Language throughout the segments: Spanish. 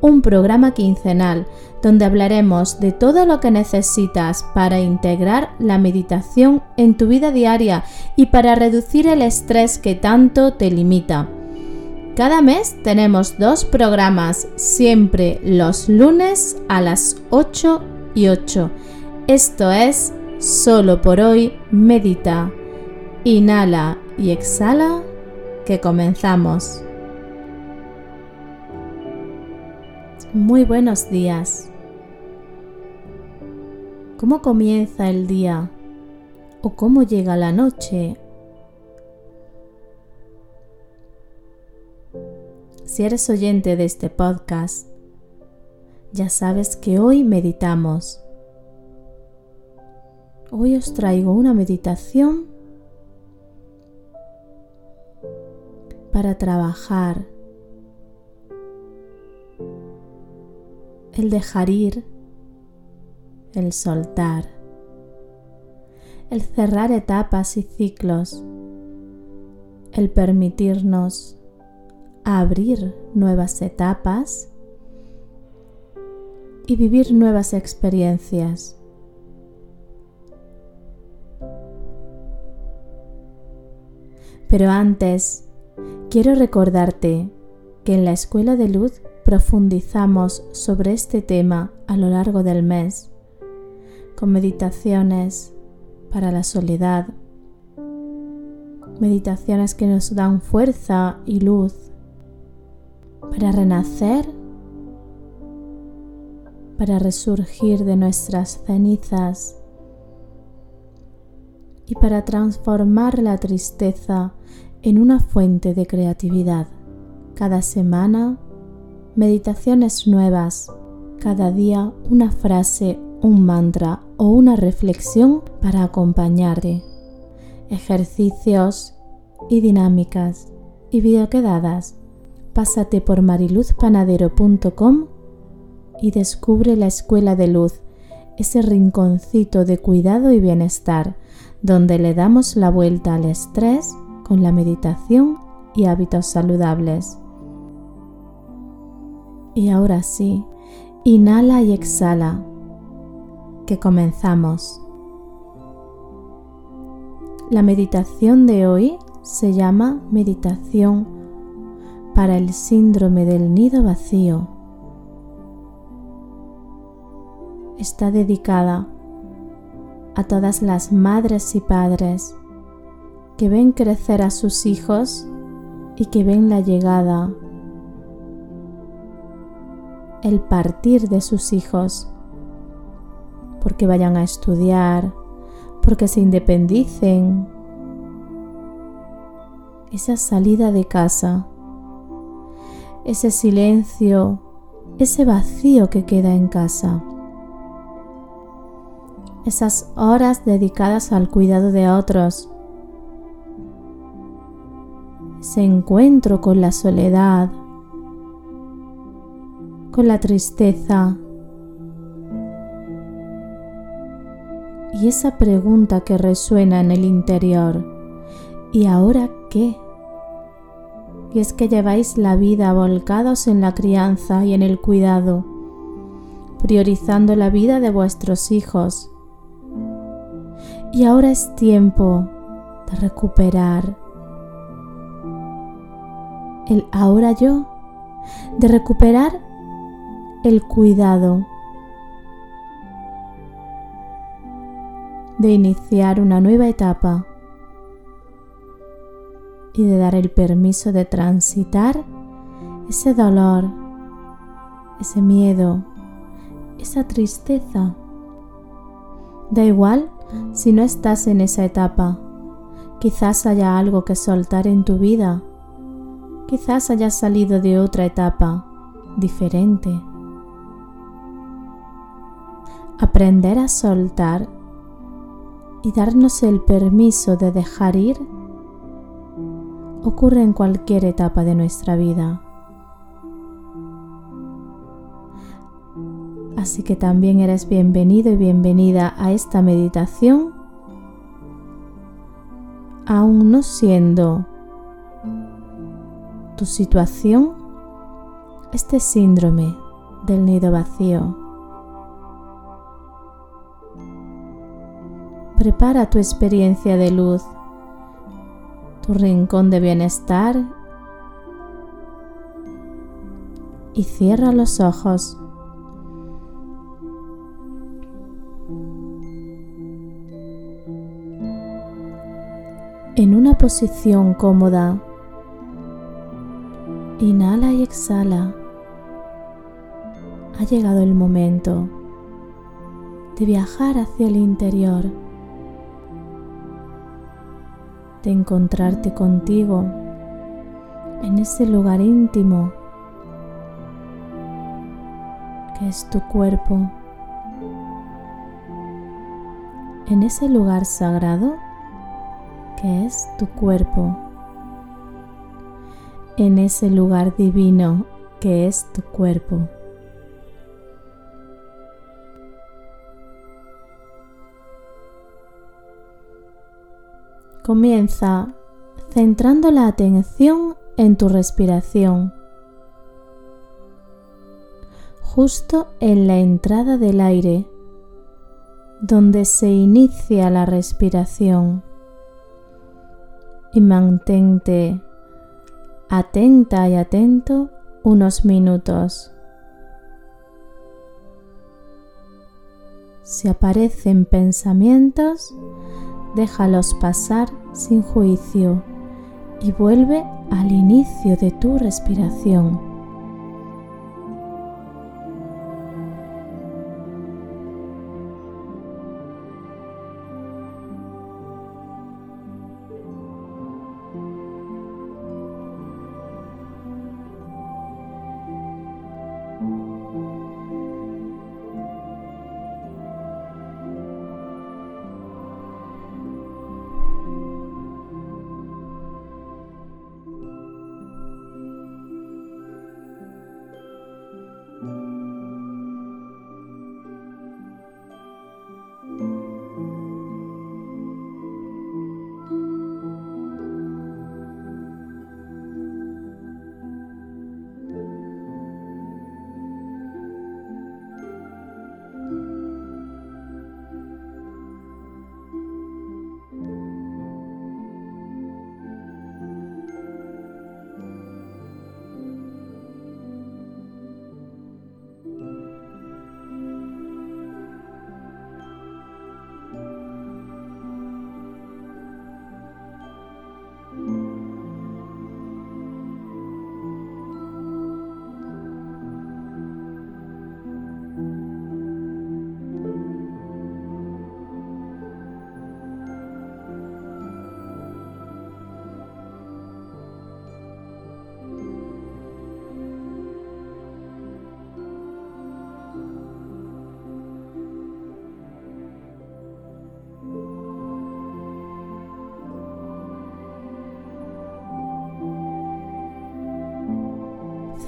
un programa quincenal donde hablaremos de todo lo que necesitas para integrar la meditación en tu vida diaria y para reducir el estrés que tanto te limita. Cada mes tenemos dos programas, siempre los lunes a las 8 y 8. Esto es Solo por hoy Medita. Inhala y exhala que comenzamos. Muy buenos días. ¿Cómo comienza el día? ¿O cómo llega la noche? Si eres oyente de este podcast, ya sabes que hoy meditamos. Hoy os traigo una meditación para trabajar el dejar ir el soltar, el cerrar etapas y ciclos, el permitirnos abrir nuevas etapas y vivir nuevas experiencias. Pero antes, quiero recordarte que en la Escuela de Luz profundizamos sobre este tema a lo largo del mes con meditaciones para la soledad, meditaciones que nos dan fuerza y luz para renacer, para resurgir de nuestras cenizas y para transformar la tristeza en una fuente de creatividad. Cada semana, meditaciones nuevas, cada día una frase un mantra o una reflexión para acompañarte, ejercicios y dinámicas y videoquedadas. Pásate por mariluzpanadero.com y descubre la Escuela de Luz, ese rinconcito de cuidado y bienestar donde le damos la vuelta al estrés con la meditación y hábitos saludables. Y ahora sí, inhala y exhala comenzamos. La meditación de hoy se llama meditación para el síndrome del nido vacío. Está dedicada a todas las madres y padres que ven crecer a sus hijos y que ven la llegada, el partir de sus hijos porque vayan a estudiar, porque se independicen. Esa salida de casa, ese silencio, ese vacío que queda en casa. Esas horas dedicadas al cuidado de otros. Ese encuentro con la soledad, con la tristeza, y esa pregunta que resuena en el interior, ¿y ahora qué? Y es que lleváis la vida volcados en la crianza y en el cuidado, priorizando la vida de vuestros hijos. Y ahora es tiempo de recuperar el ahora yo, de recuperar el cuidado de iniciar una nueva etapa y de dar el permiso de transitar ese dolor, ese miedo, esa tristeza. Da igual si no estás en esa etapa. Quizás haya algo que soltar en tu vida. Quizás hayas salido de otra etapa diferente. Aprender a soltar y darnos el permiso de dejar ir ocurre en cualquier etapa de nuestra vida. Así que también eres bienvenido y bienvenida a esta meditación, aún no siendo tu situación este síndrome del nido vacío. Prepara tu experiencia de luz, tu rincón de bienestar. Y cierra los ojos. En una posición cómoda, inhala y exhala. Ha llegado el momento de viajar hacia el interior, de encontrarte contigo en ese lugar íntimo que es tu cuerpo, en ese lugar sagrado que es tu cuerpo, en ese lugar divino que es tu cuerpo. Comienza centrando la atención en tu respiración, justo en la entrada del aire, donde se inicia la respiración. Y mantente atenta y atento unos minutos. Si aparecen pensamientos, déjalos pasar sin juicio y vuelve al inicio de tu respiración.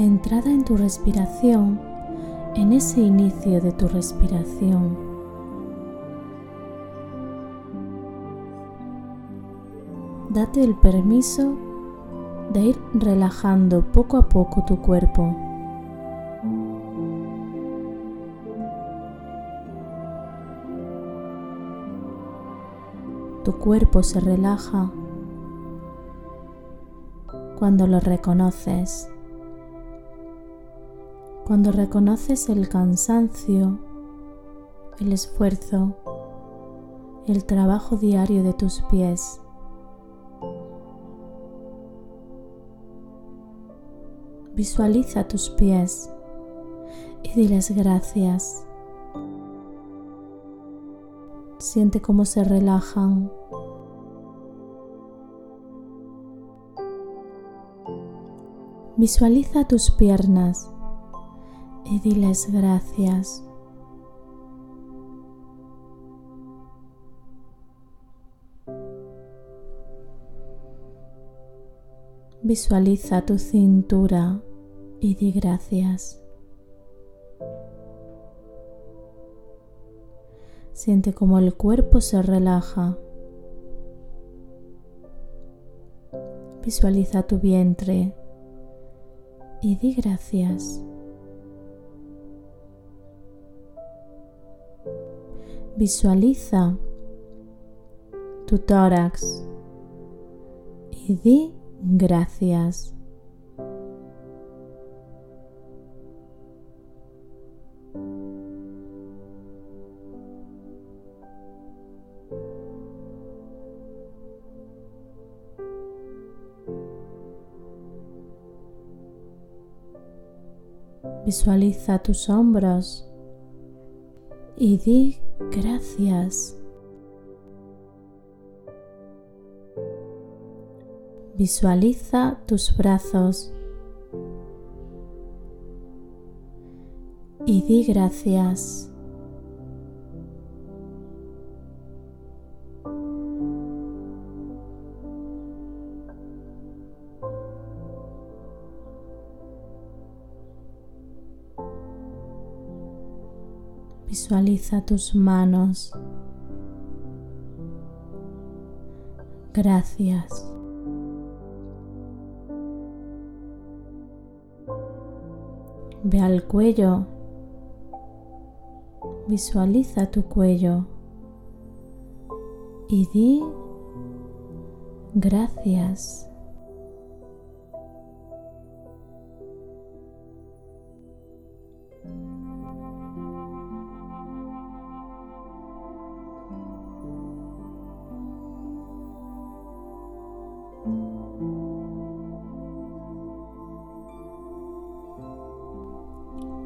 Centrada en tu respiración, en ese inicio de tu respiración. Date el permiso de ir relajando poco a poco tu cuerpo. Tu cuerpo se relaja cuando lo reconoces cuando reconoces el cansancio, el esfuerzo, el trabajo diario de tus pies. Visualiza tus pies y diles gracias. Siente cómo se relajan. Visualiza tus piernas y diles gracias. Visualiza tu cintura y di gracias. Siente como el cuerpo se relaja. Visualiza tu vientre y di gracias. Visualiza tu tórax y di gracias. Visualiza tus hombros y di gracias. Visualiza tus brazos y di gracias. Visualiza tus manos. Gracias. Ve al cuello. Visualiza tu cuello. Y di gracias.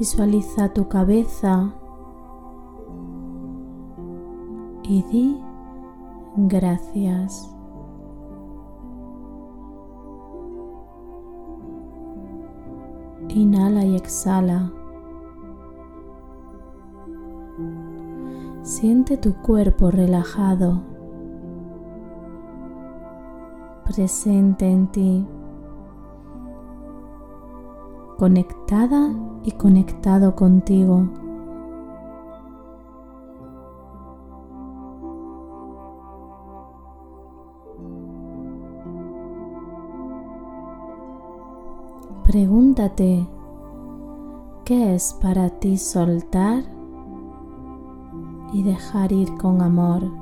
Visualiza tu cabeza y di gracias. Inhala y exhala. Siente tu cuerpo relajado, presente en ti, conectada y conectado contigo. Pregúntate, ¿qué es para ti soltar y dejar ir con amor?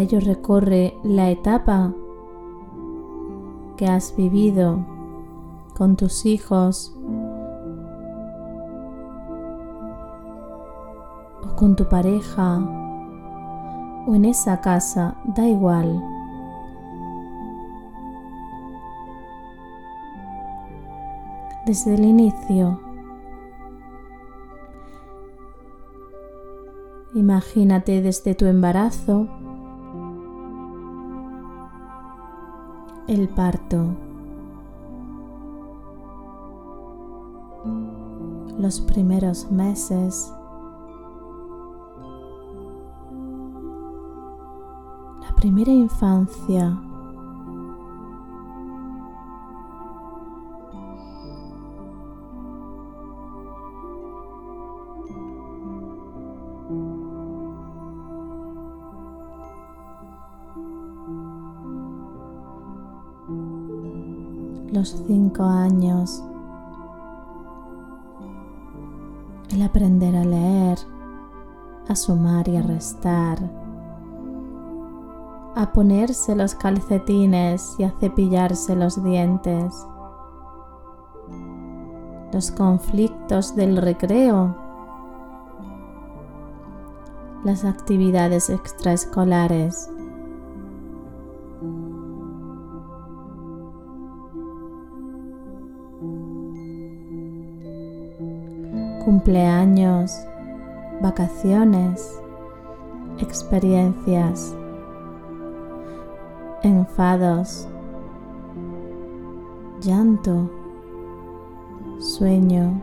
Ello recorre la etapa que has vivido con tus hijos o con tu pareja o en esa casa, da igual. Desde el inicio, imagínate desde tu embarazo el parto. Los primeros meses. La primera infancia. Los cinco años, el aprender a leer, a sumar y a restar, a ponerse los calcetines y a cepillarse los dientes, los conflictos del recreo, las actividades extraescolares, cumpleaños, vacaciones, experiencias, enfados, llanto, sueño,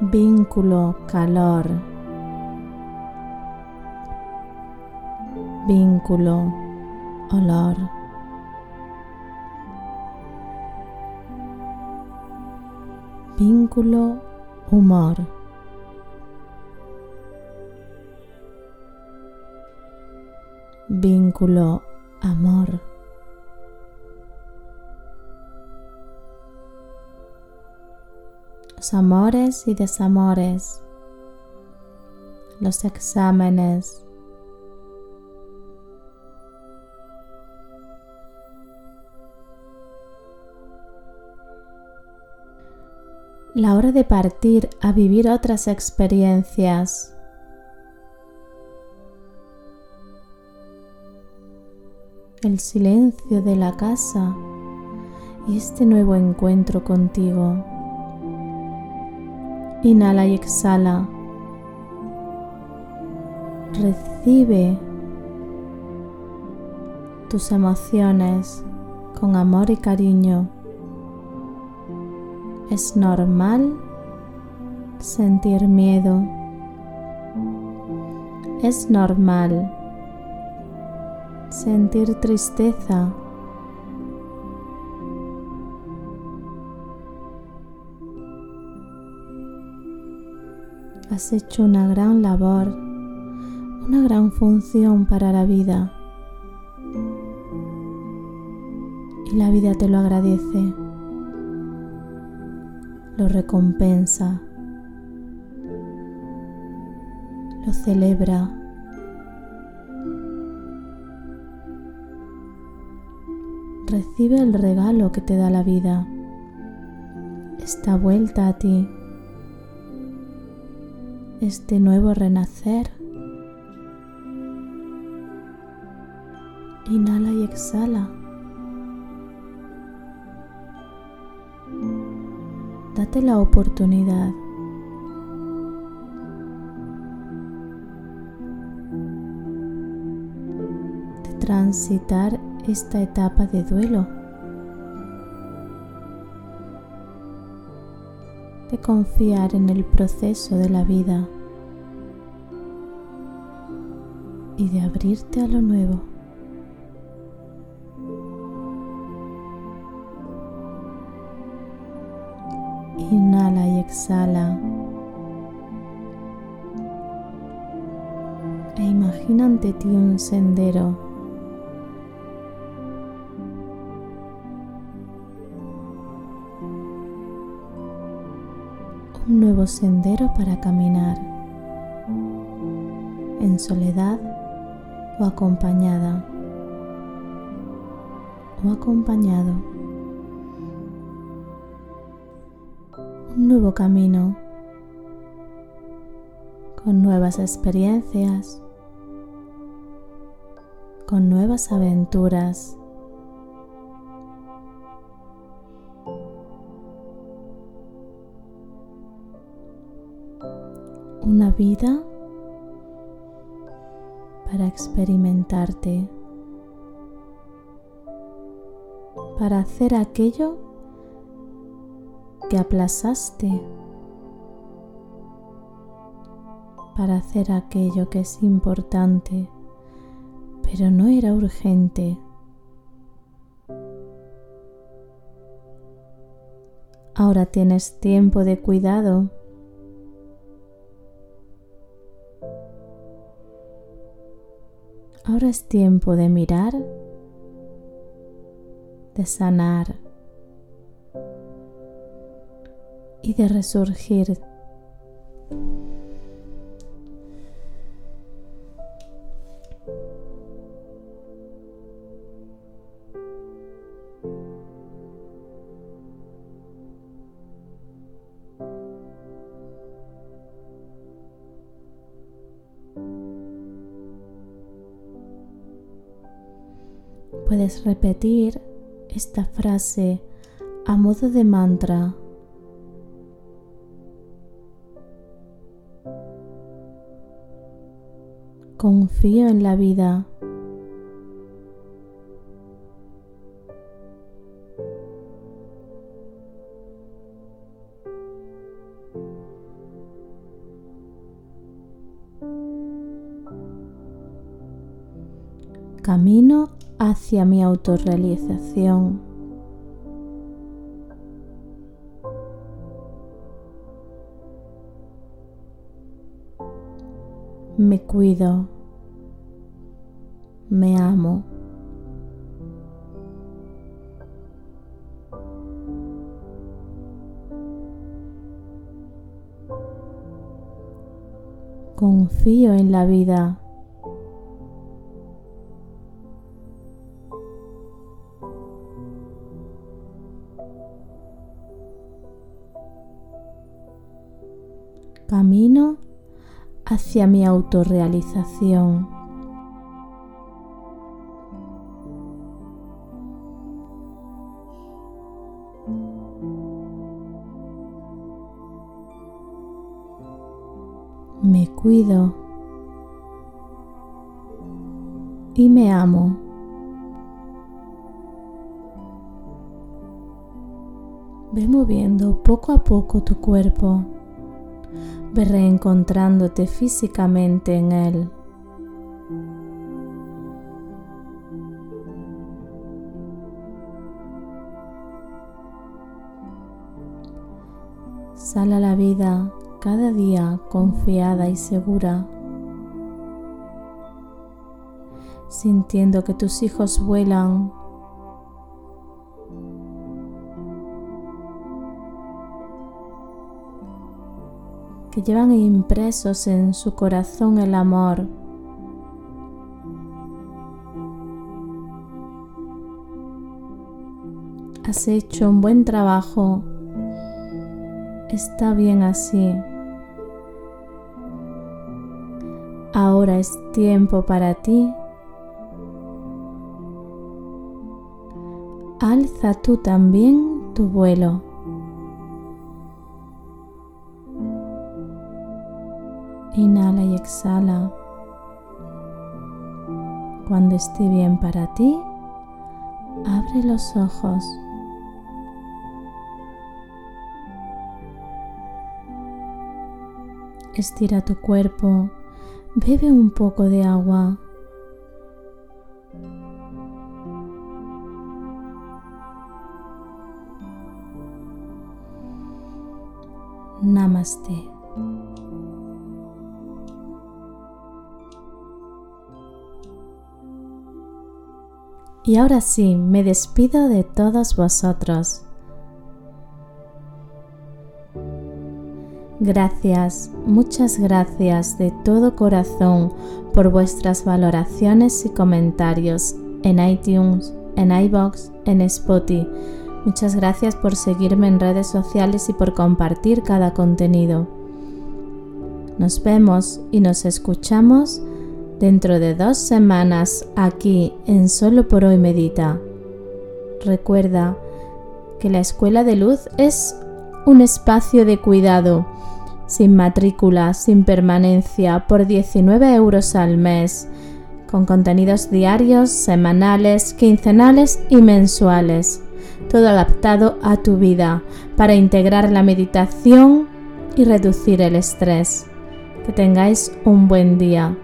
vínculo, calor, vínculo, olor. Vínculo, humor. Vínculo, amor. Los amores y desamores. Los exámenes. La hora de partir a vivir otras experiencias. El silencio de la casa y este nuevo encuentro contigo. Inhala y exhala. Recibe tus emociones con amor y cariño. Es normal sentir miedo. Es normal sentir tristeza. Has hecho una gran labor, una gran función para la vida. Y la vida te lo agradece lo recompensa, lo celebra. Recibe el regalo que te da la vida, esta vuelta a ti, este nuevo renacer. Inhala y exhala. Date la oportunidad. De transitar esta etapa de duelo, de confiar en el proceso de la vida. Y de abrirte a lo nuevo. E imagina ante ti un sendero. Un nuevo sendero para caminar. En soledad o acompañada. O acompañado. Un nuevo camino con nuevas experiencias, con nuevas aventuras. Una vida para experimentarte, para hacer aquello que aplazaste para hacer aquello que es importante, pero no era urgente. Ahora tienes tiempo de cuidado. Ahora es tiempo de mirar, de sanar de resurgir. Puedes repetir esta frase a modo de mantra Confío en la vida. Camino hacia mi autorrealización. Me cuido. Me amo. Confío en la vida. Hacia mi autorrealización. Me cuido y me amo. Ve moviendo poco a poco tu cuerpo reencontrándote físicamente en él. Sal a la vida cada día confiada y segura, sintiendo que tus hijos vuelan que llevan impresos en su corazón el amor. Has hecho un buen trabajo. Está bien así. Ahora es tiempo para ti. Alza tú también tu vuelo. Exhala. Cuando esté bien para ti, abre los ojos. Estira tu cuerpo, bebe un poco de agua. Namaste. Y ahora sí, me despido de todos vosotros. Gracias, muchas gracias de todo corazón por vuestras valoraciones y comentarios en iTunes, en iBox, en Spotify. Muchas gracias por seguirme en redes sociales y por compartir cada contenido. Nos vemos y nos escuchamos dentro de dos semanas aquí en Solo por hoy Medita. Recuerda que la Escuela de Luz es un espacio de cuidado, sin matrícula, sin permanencia, por 19 euros al mes, con contenidos diarios, semanales, quincenales y mensuales, todo adaptado a tu vida para integrar la meditación y reducir el estrés. Que tengáis un buen día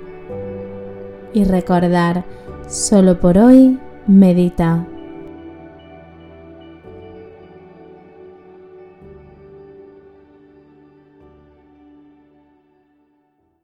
y recordar, solo por hoy, medita.